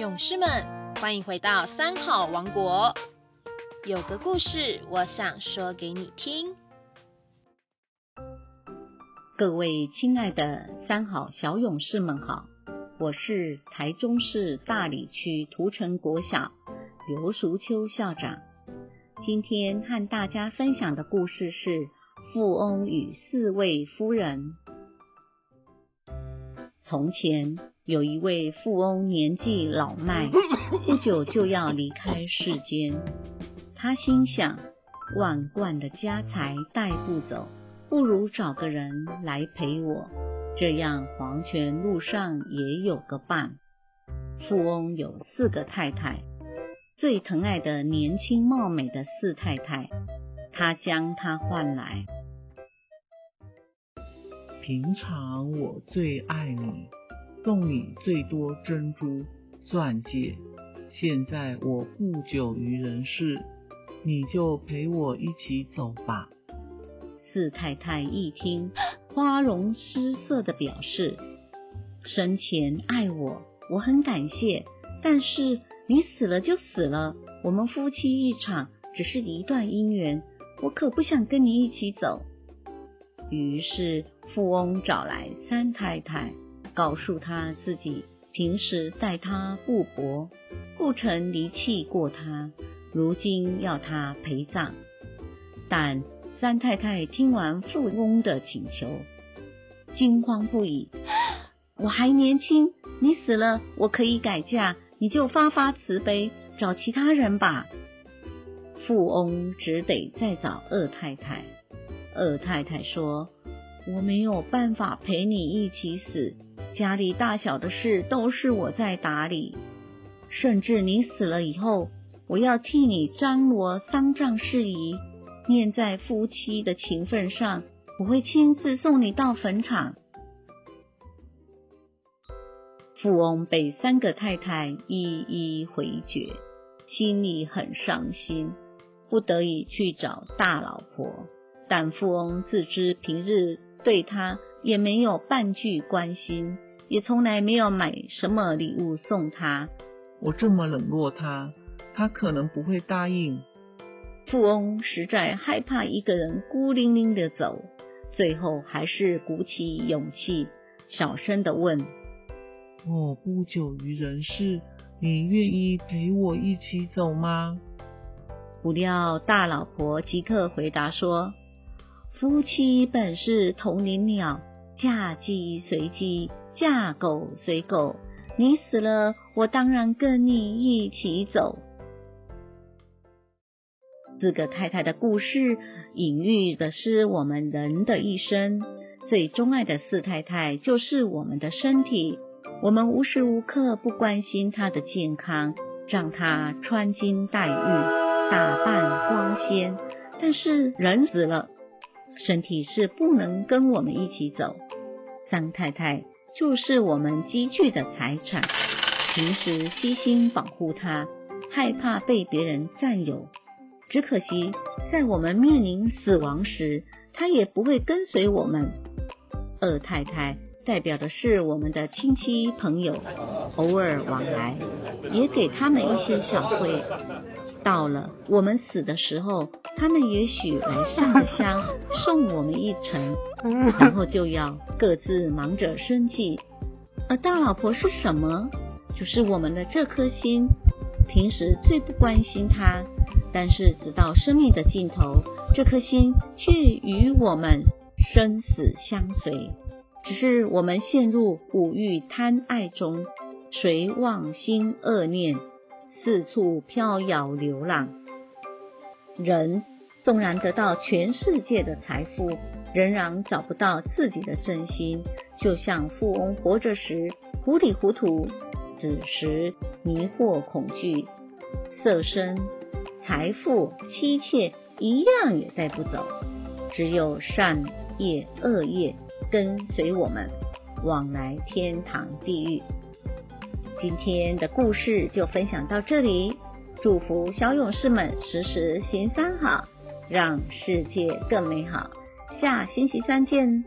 勇士们，欢迎回到三好王国。有个故事，我想说给你听。各位亲爱的三好小勇士们好，我是台中市大里区涂城国小刘淑秋校长。今天和大家分享的故事是《富翁与四位夫人》。从前有一位富翁，年纪老迈，不久就要离开世间。他心想：万贯的家财带不走，不如找个人来陪我，这样黄泉路上也有个伴。富翁有四个太太，最疼爱的年轻貌美的四太太，他将她换来。平常我最爱你，送你最多珍珠、钻戒。现在我不久于人世，你就陪我一起走吧。四太太一听，花容失色的表示：生前爱我，我很感谢。但是你死了就死了，我们夫妻一场，只是一段姻缘，我可不想跟你一起走。于是。富翁找来三太太，告诉他自己平时待他不薄，不曾离弃过他，如今要他陪葬。但三太太听完富翁的请求，惊慌不已：“我还年轻，你死了我可以改嫁，你就发发慈悲，找其他人吧。”富翁只得再找二太太。二太太说。我没有办法陪你一起死，家里大小的事都是我在打理，甚至你死了以后，我要替你张罗丧葬事宜，念在夫妻的情分上，我会亲自送你到坟场。富翁被三个太太一一回绝，心里很伤心，不得已去找大老婆，但富翁自知平日。对他也没有半句关心，也从来没有买什么礼物送他。我这么冷落他，他可能不会答应。富翁实在害怕一个人孤零零的走，最后还是鼓起勇气，小声的问：“我不久于人世，你愿意陪我一起走吗？”不料大老婆即刻回答说。夫妻本是同林鸟，嫁鸡随鸡，嫁狗随狗。你死了，我当然跟你一起走。四个太太的故事，隐喻的是我们人的一生。最钟爱的四太太就是我们的身体，我们无时无刻不关心她的健康，让她穿金戴玉，打扮光鲜。但是人死了。身体是不能跟我们一起走，张太太就是我们积聚的财产，平时悉心保护它，害怕被别人占有。只可惜，在我们面临死亡时，她也不会跟随我们。二太太代表的是我们的亲戚朋友，偶尔往来，也给他们一些小惠。到了我们死的时候，他们也许来上个香，送我们一程，然后就要各自忙着生计。而大老婆是什么？就是我们的这颗心，平时最不关心它，但是直到生命的尽头，这颗心却与我们生死相随。只是我们陷入五欲贪爱中，随妄心恶念。四处飘摇流浪，人纵然得到全世界的财富，仍然找不到自己的真心。就像富翁活着时糊里糊涂，死时迷惑恐惧，色身、财富、妻妾一样也带不走。只有善业、恶业跟随我们，往来天堂、地狱。今天的故事就分享到这里，祝福小勇士们时时行三好，让世界更美好。下星期三见。